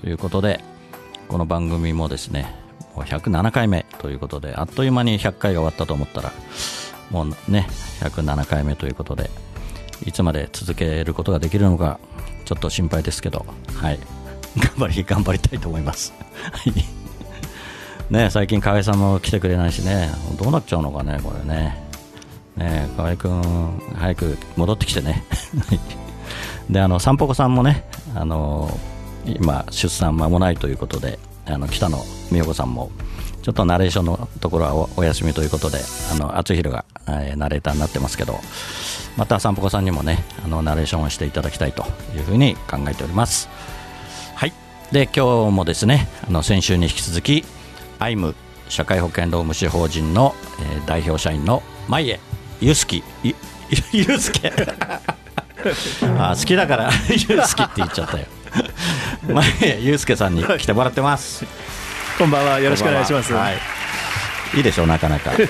ということでこの番組もですねもう107回目ということであっという間に100回が終わったと思ったらもうね107回目ということでいつまで続けることができるのかちょっと心配ですけどはい。頑張り頑張りたいと思います。ね最近河合さんも来てくれないしねどうなっちゃうのかねこれね。ね河合君早く戻ってきてね。であの散歩子さんもねあの今出産間もないということであの北野美代子さんもちょっとナレーションのところはお休みということであの厚弘が、えーナレーターになってますけどまた散歩子さんにもねあのナレーションをしていただきたいというふうに考えております。はい。で今日もですねあの先週に引き続きアイム社会保険労務士法人の、えー代表社員の前江祐介ゆゆ祐介あ好きだから祐介って言っちゃったよ。前江祐介さんに来てもらってますこんばんは、よろしくお願いします。はい、いいでしょう、なかなか。はい。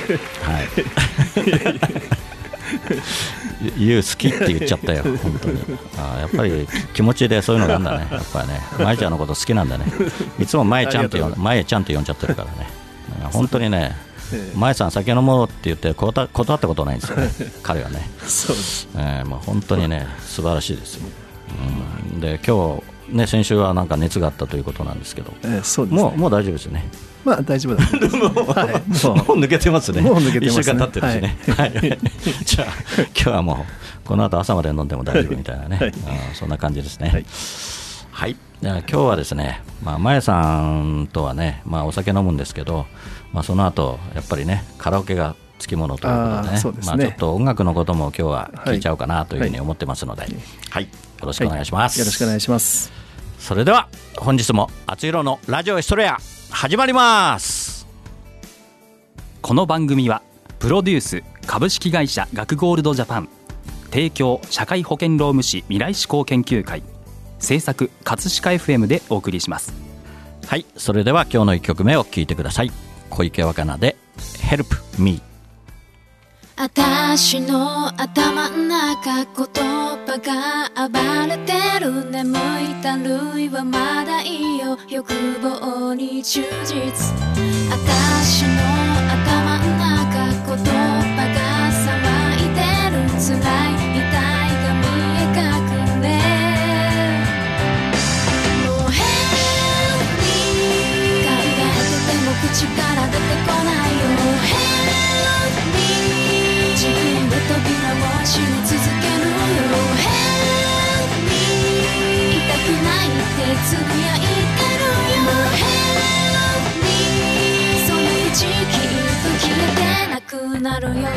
ゆう好きって言っちゃったよ、本当に。あーやっぱり気持ちでそういうのがあるんだね、やっぱりね。まえちゃんのこと好きなんだね。いつもまえちゃんと呼んまえちゃんと呼んじゃってるからね。本当にね、まえさん酒飲もうって言って断断ったことないんですよね、彼はね。そうです。えーまあ、本当にね、素晴らしいですよ。うん、で、今日、ね、先週はなんか熱があったということなんですけど、えーそうです、ね。もうもう大丈夫ですよね。まあ大丈夫だと思います。はい、もうもう抜けてますね。もう抜けてますね一週間経ってるしね。はい。じゃあ、今日はもう、この後朝まで飲んでも大丈夫みたいなね。はいあーそんな感じですね。はいはい。じゃあ今日はですね、まあ、まやさんとはね、まあ、お酒飲むんですけど、まあ、その後、やっぱりね、カラオケがつきものということでねまあ、ちょっと音楽のことも今日は聞いちゃおうかなというふうに思ってますので、はい。よろしくお願いします。よろしくお願いします。それでは本日も「あつひろのラジオエストレア」始まります。この番組はプロデュース株式会社学ゴールドジャパン提供社会保険労務士未来志向研究会制作葛飾 FM でお送りします。はいそれでは今日の1曲目を聴いてください。小池若菜で「Help Me 私の頭ん中言葉が暴れてる眠いたるいはまだいいよ。欲望に忠実。私の頭ん中言葉が騒いでる。辛い痛いが見え隠れ。もう Help me 考えてても口から出てこないよ。を閉め続けるよ。Help me 痛くないってつぶやいてるよ。Help me そのうちきっと消えてなくなるよ。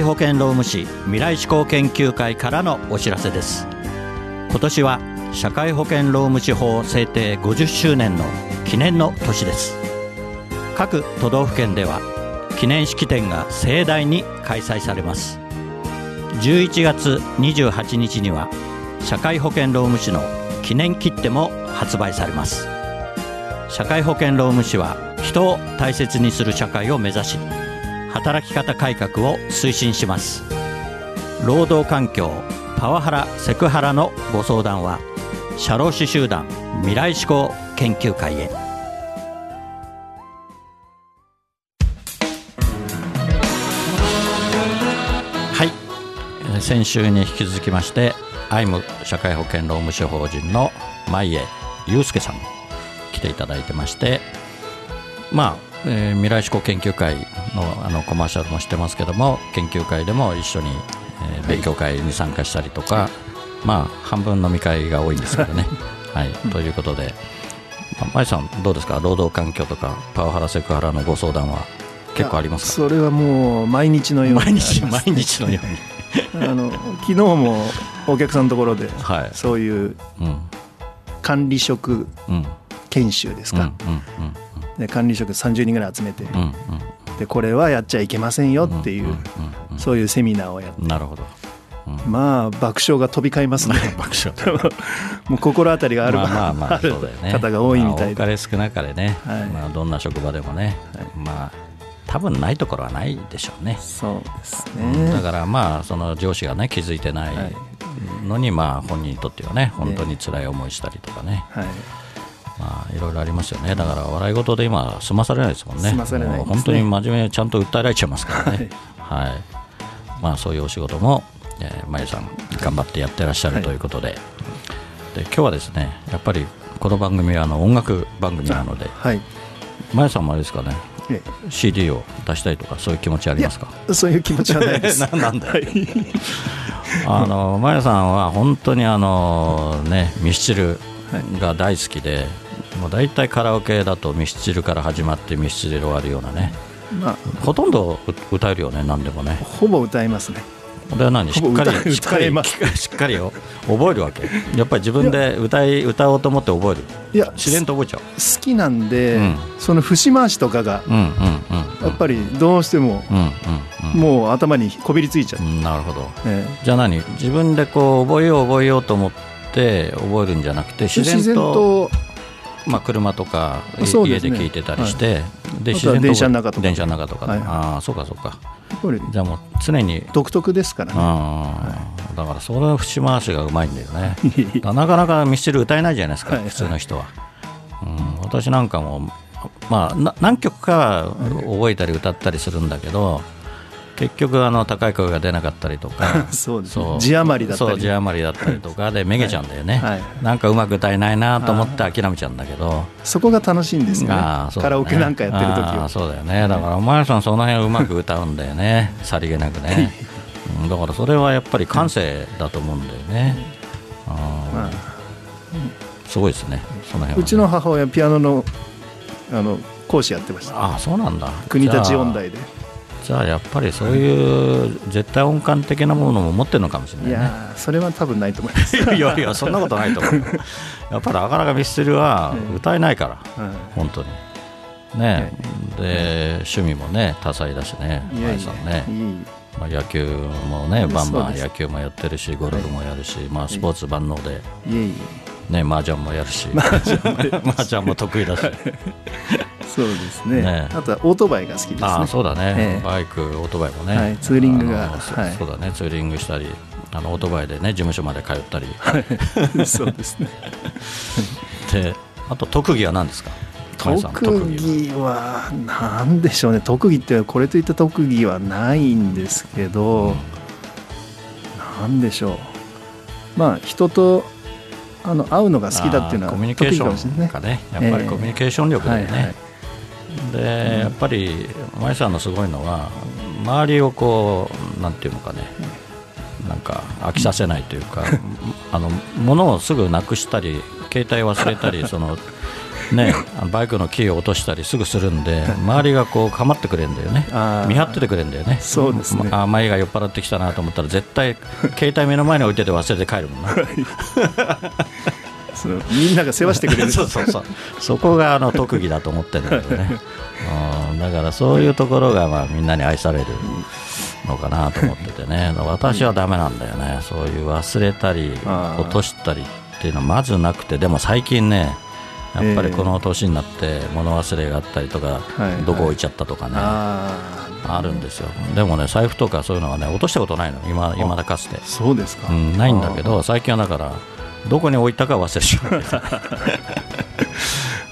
会保険労務士未来志向研究会からのお知らせです。今年は社会保険労務士法制定50周年の記念の年です。各都道府県では記念式典が盛大に開催されます。11月28日には社会保険労務士の記念切手も発売されます。社会保険労務士は人を大切にする社会を目指し働き方改革を推進します。労働環境パワハラセクハラのご相談は社労士集団未来志向研究会へ。はい。先週に引き続きましてアイム社会保険労務士法人の前江祐介さん来ていただいてましてまあ、えー未来志向研究会のあのコマーシャルもしてますけども研究会でも一緒に、えー勉強会に参加したりとか、まあ半分飲み会が多いんですけどね。はい、ということで、まあ、舞さんどうですか？労働環境とかパワハラセクハラのご相談は結構ありますか？それはもう毎日のように。あ毎日 毎日のように。あの昨日もお客さんのところではい。そういううん。管理職うん。研修ですうんか、で管理職30人ぐらい集めて、うんうん。でこれはやっちゃいけませんよっていう、そういうセミナーをやって。なるほど、うん。まあ爆笑が飛び交いますね。爆笑。もう心当たりがある,、まあまあ そうだよね。方が多いみたいで、まあ少なかれね、はい。まあ、どんな職場でもね、まあ多分ないところはないでしょうね、そうですうん。だねからまあその上司がね気づいてないはい。のにまあ本人にとってはね本当に辛い思いしたりとかね、はいまあいろいろありますよね。だから笑い事で今済まされないですもんね。ね。本当に真面目にちゃんと訴えられちゃいますからね。はい、まあそういうお仕事も、えー、まゆさん頑張ってやってらっしゃるということで,、で今日はですねやっぱりこの番組はあの音楽番組なのではい。まゆさんもあれですかねえ CD を出したいとかそういう気持ちありますか？えそういう気持ちはないです。ななんだよ。はい。あのマヤさんは本当にあのねミスチルが大好きで、もう大体カラオケだとミスチルから始まってミスチルで終わるようなね。まあ。ほとんどう歌えるよね何でもね。ほぼ歌いますね。これは何？しっかり しっかりしっかりよ。覚えるわけ。やっぱり自分で歌い歌おうと思って覚える。いや自然と覚えちゃう。好きなんで、うん。その節回しとかがうんうんうんやっぱりどうしてもうんうんうん。もう頭にこびりついちゃう、うんなるほど。えじゃあ何？自分でこう覚えよう覚えようと思って覚えるんじゃなくてえ自然とまあ、車とか、い家で聞いてたりして、であとは電車の中とか。電車の中とかで、はい。ああそうかそうか。じゃあもう常に。独特ですからね。だからそれは節回しがうまいんだよね。なかなかミスチル歌えないじゃないですか、はい普通の人は、うん、私なんかも、まあ、な何曲かは覚えたり歌ったりするんだけど結局あの高い声が出なかったりとか。そうですね。字余りだったり。そう字余りだったりとか。でめげちゃうんだよね、はい。なんかうまく歌えないなと思って諦めちゃうんだけど、そこが楽しいんですよね。あね。カラオケなんかやってる時は。そうだよね。だからお前さんその辺うまく歌うんだよね。さりげなくね、うんだからそれはやっぱり感性だと思うんだよね、あーまあ。すごいですね。その辺はね、うちの母親ピアノのあの講師やってました。ああそうなんだ。国立音大でじゃあやっぱりそういう絶対音感的なものも持ってるのかもしれないいねやーそれは多分ないと思います。いやいやそんなことないと思う。よやっぱりなかなかミスチルは歌えないから、はい本当に。ね。で趣味もね多彩だしねいやい舞さんね。やいい。まあ、野球もねバンバン野球もやってるしゴルフもやるし、まあ、スポーツ万能で、いえいね、麻雀もやるし。麻雀も 得意だし。え そそうですね。ね。あとはオートバイが好きですね。ああそうだね、ええ。バイク、オートバイもね、はいツーリングがはい。そうだね、ツーリングしたり、あのオートバイでね、事務所まで通ったり、そうですね。であと特技は何ですか、特技は。何でしょうね。特技ってこれといった特技はないんですけど、何でしょう。まあ人とあの会うのが好きだっていうのはコミュニケー特ションかね、やっぱりコミュニケーション力だよね。はいはいでやっぱり舞さんのすごいのは周りをこうなんていうのかねなんか飽きさせないというか あの物をすぐなくしたり携帯忘れたり そのねバイクのキーを落としたりすぐするんで周りがこう構ってくれるんだよね。見張っててくれるんだよね。そうですね。まあ舞が酔っ払ってきたなと思ったら絶対携帯目の前に置いてて忘れて帰るもんな みんなが世話してくれる。そうそうそう。そこがあの特技だと思ってるんだけどね。うん。だからそういうところがまあみんなに愛されるのかなと思っててね。私はダメなんだよね。そういう忘れたり落としたりっていうのはまずなくて。でも最近ねやっぱりこの年になって物忘れがあったりとか、はいどこ置いちゃったとかね、ああるんですよ。でもね財布とかそういうのはね落としたことないの。今今だかつて。あ、そうですか、うん、ないんだけど最近はだからどこに置いたか忘れちゃう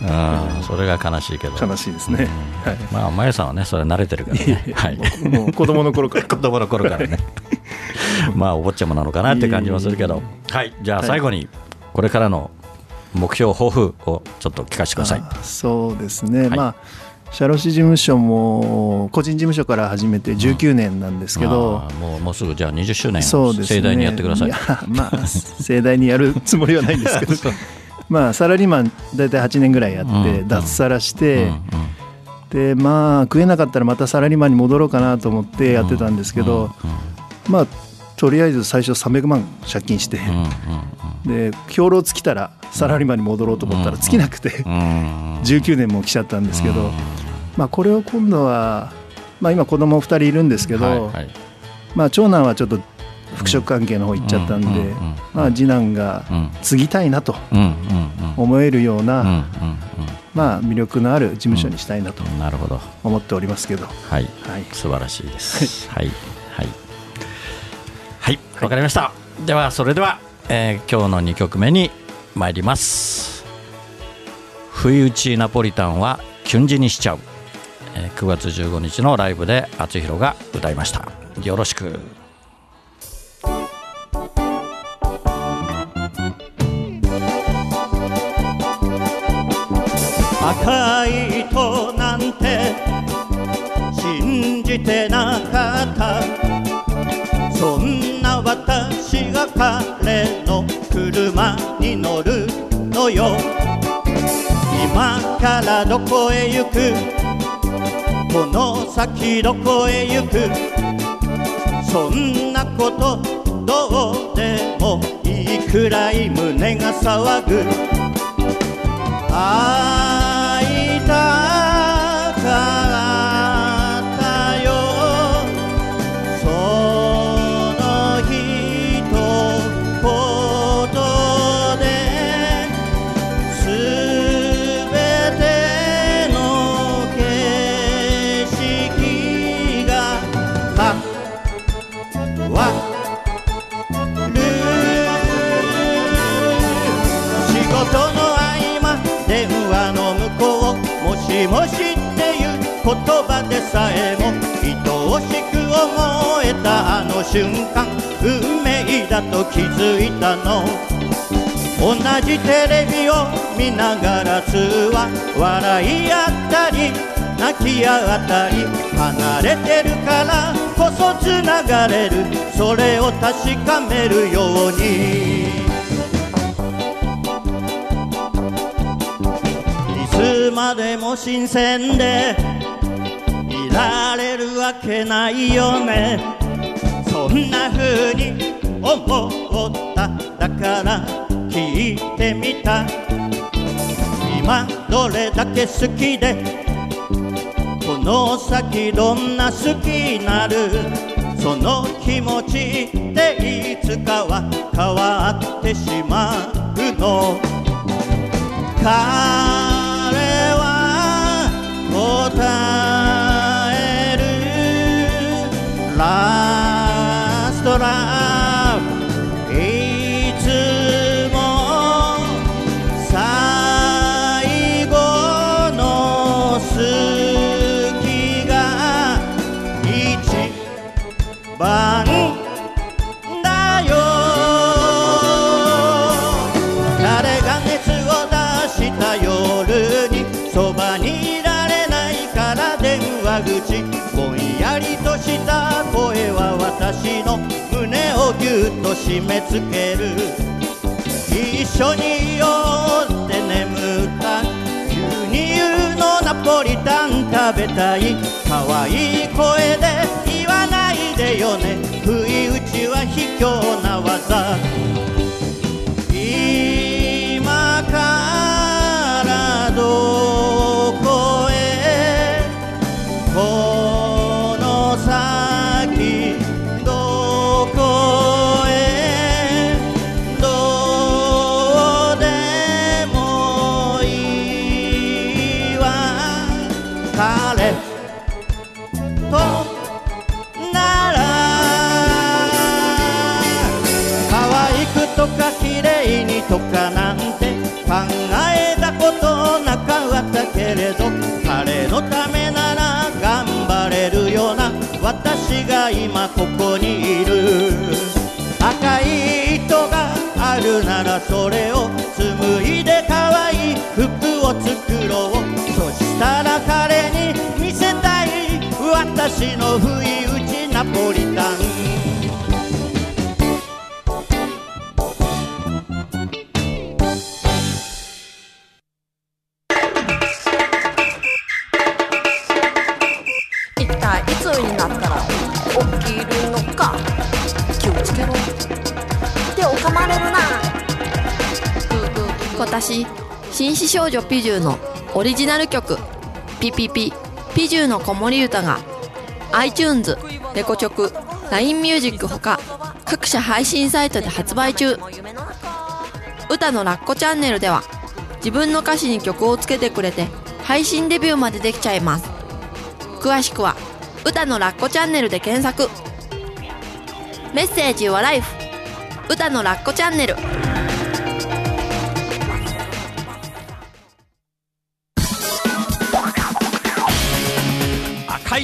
うんそれが悲しいけど悲しいですね、はいまあ、まゆさんはね、それ慣れてるからね。はい。もう子供の頃から 子供の頃からね。まあ、お坊ちゃまなのかなって感じもするけど。はい。じゃあ、最後に、これからの目標、抱負をちょっと聞かせてください。あそうですね、はいまあ社労士事務所も個人事務所から始めて19年なんですけど、あーもう、もうすぐ、じゃあ、20周年、そうですね。盛大にやってください。やまあ盛大にやるつもりはないんですけど。まあサラリーマン大体8年ぐらいやって、うん脱サラして、うんうん。でまあ食えなかったらまたサラリーマンに戻ろうかなと思ってやってたんですけど、まあとりあえず最初300万借金して、で兵糧尽きたらサラリーマンに戻ろうと思ったら尽きなくて、うんうん19年も来ちゃったんですけど、まあ、これを今度は、まあ、今子供2人いるんですけど、まあ、長男はちょっと服飾関係の方行っちゃったんで、まあ、次男がうん継ぎたいなと思えるような、まあ、魅力のある事務所にしたいなと。思っておりますけど、はい。はい、素晴らしいです。はい。はい。はい。わかりました。では、それでは、えー今日の2曲目に参ります。不意打ちナポリタンはキュンジにしちゃう。えー9月15日のライブで厚弘が歌いました。よろしく。赤い糸なんて信じてなかったが彼の車に乗るのよ。今からどこへ行く？この先どこへ行く？そんなことどうでもいいくらい胸が騒ぐ。会ながら通話笑い合ったり泣き合ったり離れてるからこそつながれるそれを確かめるように。いつまでも新鮮でいられるわけないよね。そんな風に思った。だから聞いてみた。はどれだけ好きでこの先どんな好きになる？その気持ちでいつかは変わってしまうの。彼は答える。私の胸をぎゅっと締め付ける。一緒にいようって眠った。牛乳のナポリタン食べたい。可愛い声で言わないでよね。不意打ちは卑怯な技。私の不意打ちナポリタン。一体いつになったら起きるのか気をつけろ。手を噛まれるな。今年紳士少女ピジューのオリジナル曲「ピピピピジューの子守歌が iTunes、レコチョク、LINE ミュージックほか各社配信サイトで発売中。歌のラッコチャンネルでは自分の歌詞に曲をつけてくれて配信デビューまでできちゃいます。詳しくは「歌のラッコチャンネル」で検索。メッセージはライフ。歌のラッコチャンネル。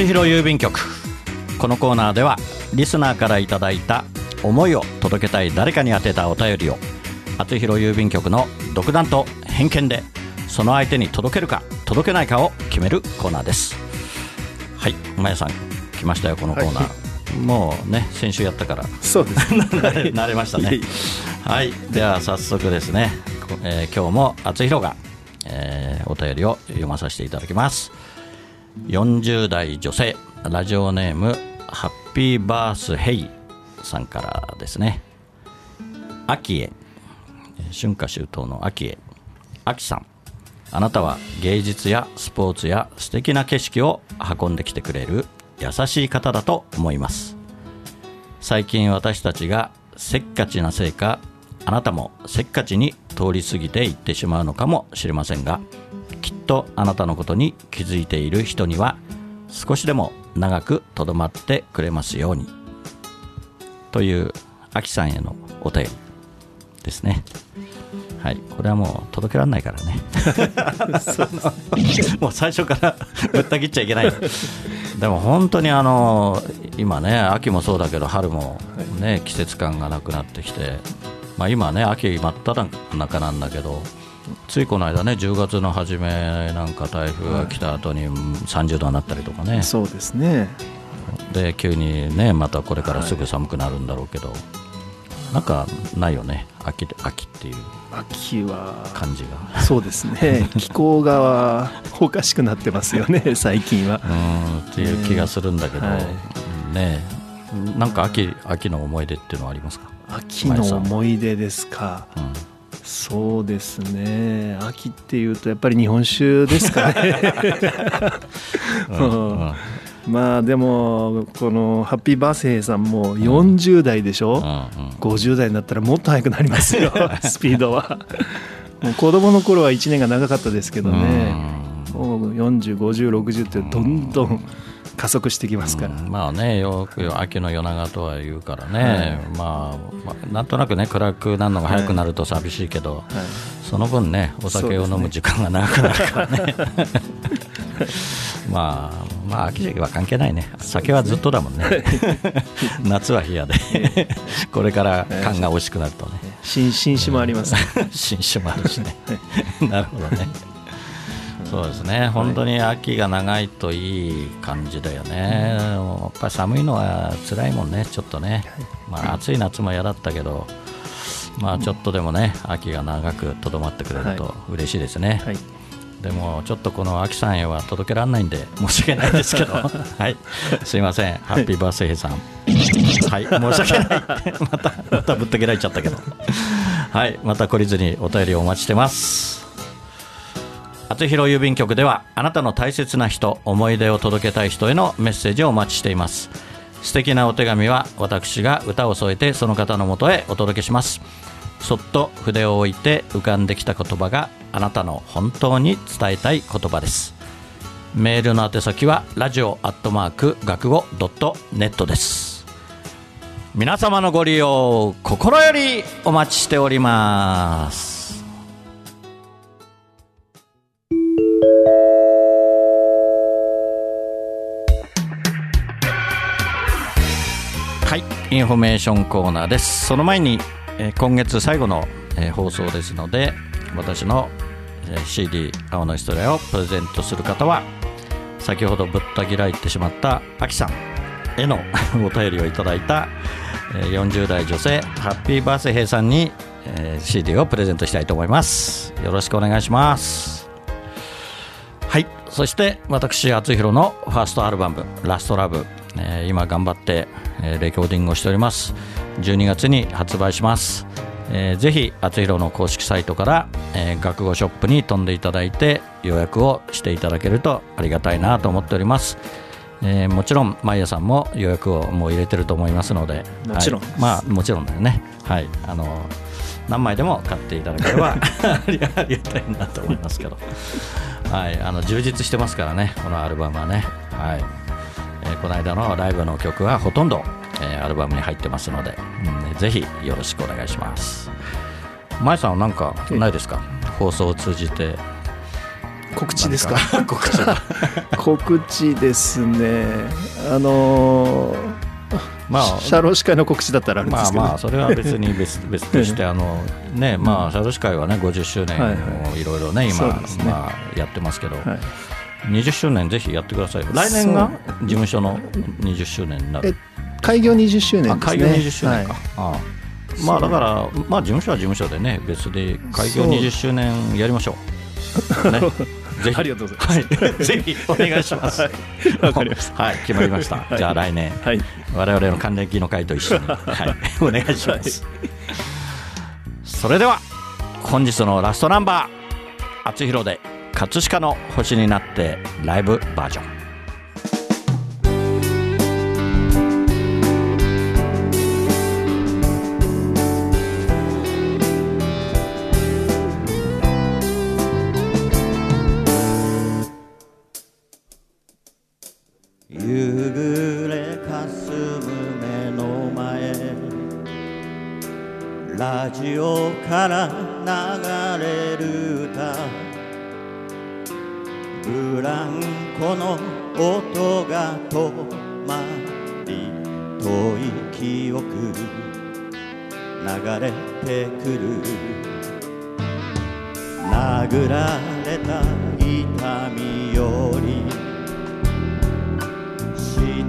厚弘郵便局。このコーナーではリスナーからいただいた思いを届けたい誰かに宛てたお便りを厚弘郵便局の独断と偏見でその相手に届けるか届けないかを決めるコーナーです。はいまやさん来ましたよこのコーナー、もうね先週やったから。そうですね。慣れましたね。はい。では早速ですね、こえー今日も厚弘が、えーお便りを読まさせていただきます40代女性。ラジオネームハッピーバースヘイさんからですね。秋へ春夏秋冬の秋へ秋さん。あなたは芸術やスポーツや素敵な景色を運んできてくれる優しい方だと思います。最近私たちがせっかちなせいかあなたもせっかちに通り過ぎていってしまうのかもしれませんがとあなたのことに気づいている人には少しでも長くとどまってくれますように。というアキさんへのお便りですね。はい。これはもう届けられないからね。もう最初からぶった切っちゃいけない。でも本当にあの今ね秋もそうだけど春もね季節感がなくなってきて、まあ、今ね秋真っ只中なんだけどついこの間ね10月の初めなんか台風が来た後に30度になったりとかね。そうですね。で急にねまたこれからすぐ寒くなるんだろうけど、なんかないよね。秋で秋っていう秋は感じが。そうですね。気候がおかしくなってますよね最近は。うんっていう気がするんだけど、はい。ね。なんか秋秋の思い出っていうのはありますか、秋の思い出ですか。うんそうですね。秋っていうとやっぱり日本酒ですかね。う んうん。まあでもこのハッピーバースデーさんも40代でしょ、うんうん。50代になったらもっと速くなりますよ スピードは。もう子供の頃は1年が長かったですけどね。もう405060ってどんどん加速してきますから、うんまあねよく秋の夜長とは言うからね、まあ、まあなんとなくね暗くなるのが早くなると寂しいけど、はい。その分ねお酒を飲む時間が長くなるからね。まあまあ秋時期は関係ないね。酒はずっとだもんね。夏は冷やで。これから缶が美味しくなるとね。新新酒もあります、新酒もあるしね。なるほどねそうですね。本当に秋が長いといい感じだよね、やっぱり寒いのは辛いもんねちょっとね、まあ、暑い夏も嫌だったけどまあちょっとでもね秋が長くとどまってくれると嬉しいですね、はい。でもちょっとこの秋さんへは届けられないんで 申し訳ないですけど。はい。すいません。ハッピーバースデーさんはい。申し訳ない。またまたぶった切られちゃったけど。はい。また懲りずにお便りをお待ちしてます厚弘郵便局ではあなたの大切な人思い出を届けたい人へのメッセージをお待ちしています。素敵なお手紙は私が歌を添えてその方のもとへお届けします。そっと筆を置いて浮かんできた言葉があなたの本当に伝えたい言葉です。メールの宛先はラジオアットマーク楽語ドットネットです。皆様のご利用心よりお待ちしております。インフォメーションコーナーです。その前に、え今月最後の、え放送ですので私の、え CD「青のヒストリア」をプレゼントする方は先ほどぶった切られてしまったアキさんへの お便りをいただいた、え40代女性ハッピーバースデーさんに、え CD をプレゼントしたいと思います。よろしくお願いします。はい。そして私厚弘のファーストアルバム「ラストラブ、え今頑張って、えーレコーディングをしております。12月に発売します、えーぜひ厚弘の公式サイトから、えー学語ショップに飛んでいただいて予約をしていただけるとありがたいなと思っております。えーもちろん、マイヤさんも予約をもう入れてると思いますので、もちろんはい。まあ、もちろんだよね、はい、あの何枚でも買っていただければ ありがありがたいなと思いますけど、はい、あの充実してますからね、このアルバムはね、はいえーこの間のライブの曲はほとんど、えーアルバムに入ってますので、うんぜひよろしくお願いします。マイさんは何かないですか、放送を通じて。告知ですか？何 告知が 告知ですね。あのーまあ社労士会の告知だったらあるんでまあすけど、まあそれは別に別 別としてあのねまあ社労士会はね50周年はいをいろいろね今ね。まあやってますけど。はい20周年ぜひやってください。来年が事務所の20周年になる。開業20周年ですね。あ開業20周年か、はい。ああ。まあだからまあ事務所は事務所でね別で開業そう。20周年やりましょう。ね。ぜひ。ありがとうございます。はい、ぜひお願いします。わかりました。はい、決まりました。じゃあ来年、はい。我々の還暦の会と一緒に、はい、お願いします。それでは本日のラストナンバー、厚弘で葛飾の星になってライブバージョン。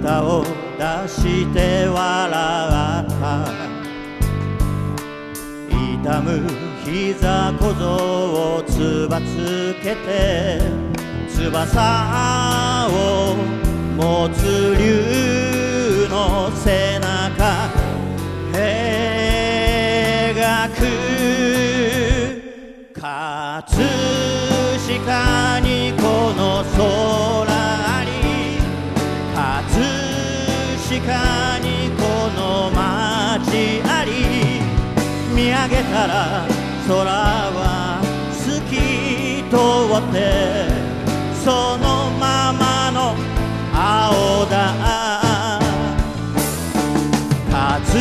舌を出して笑った痛む膝小僧をつばつけて翼を持つ竜の背中。描く。葛飾にこの空見上げたら空は透き通ってそのままの青だ。葛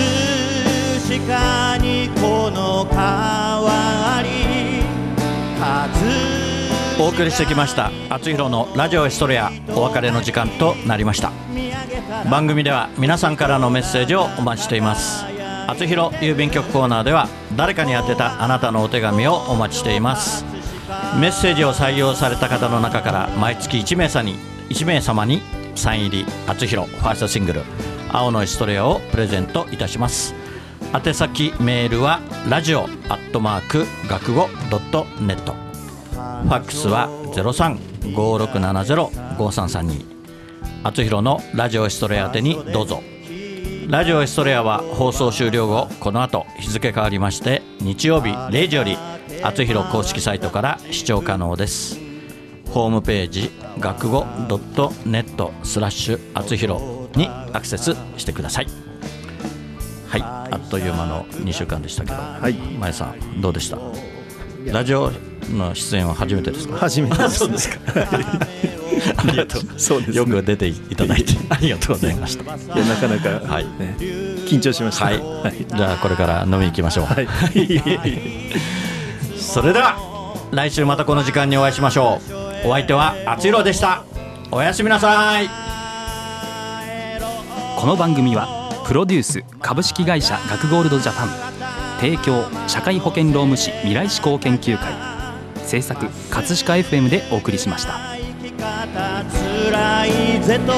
飾にこの川ありお送りしてきました「あつひろのラジオエストレア」お別れの時間となりました。番組では皆さんからのメッセージをお待ちしています。あつひろ郵便局コーナーでは誰かに宛てたあなたのお手紙をお待ちしています。メッセージを採用された方の中から毎月1名様に1名様にサイン入りあつひろファーストシングル「青のエストレア」をプレゼントいたします。宛先メールはラジオアットマーク学語ドットネット。ファックスは0356705332あつひろのラジオエストレア宛てにどうぞ。ラジオエストレアは放送終了後この後日付変わりまして日曜日0時よりあつひろ公式サイトから視聴可能です。ホームページ学語ドットネットスラッシュあつひろにアクセスしてください。はいあっという間の2週間でしたけど、はい。まえさんどうでした？ラジオの出演は初めてですか？初めてです、ね、そうですかありがとう。そうですね。よく出ていただいて。ありがとうございました。いやなかなか、はい。ね、緊張しました。はい、じゃあこれから飲みに行きましょう、はい。それでは来週またこの時間にお会いしましょう。お相手はあつひろでした。おやすみなさい。この番組はプロデュース株式会社学ゴールドジャパン。提供社会保険労務士未来志向研究会。制作葛飾 FM でお送りしました生き方つらいぜと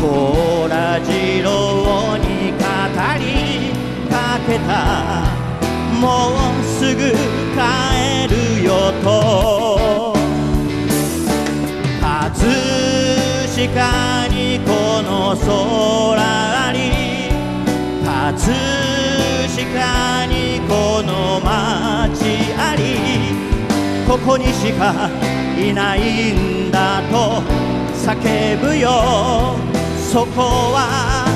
虎次郎に語りかけたもうすぐ帰るよと。葛飾にこの空あり葛飾にこの街ありここにしかいないんだと叫ぶよ。そこは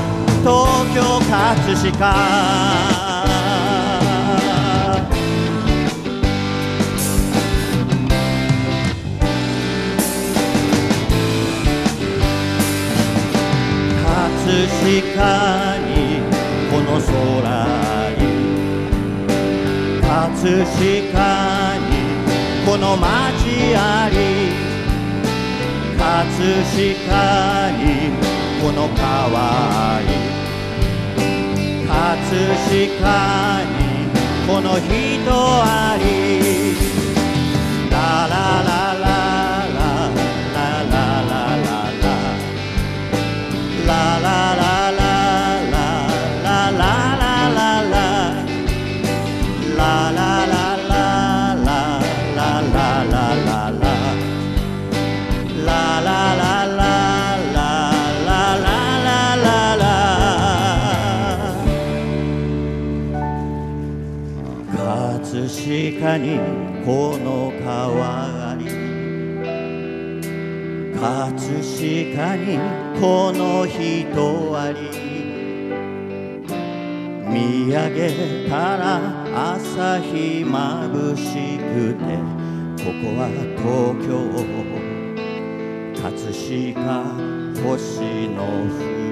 東京葛飾。葛飾にこの空に。葛飾にこの街。あり葛飾にこの川あり葛飾にこの人ありララララララララララララララララララにこの川あり葛飾にこの人あり。見上げたら朝日まぶしくてここは東京。葛飾星の降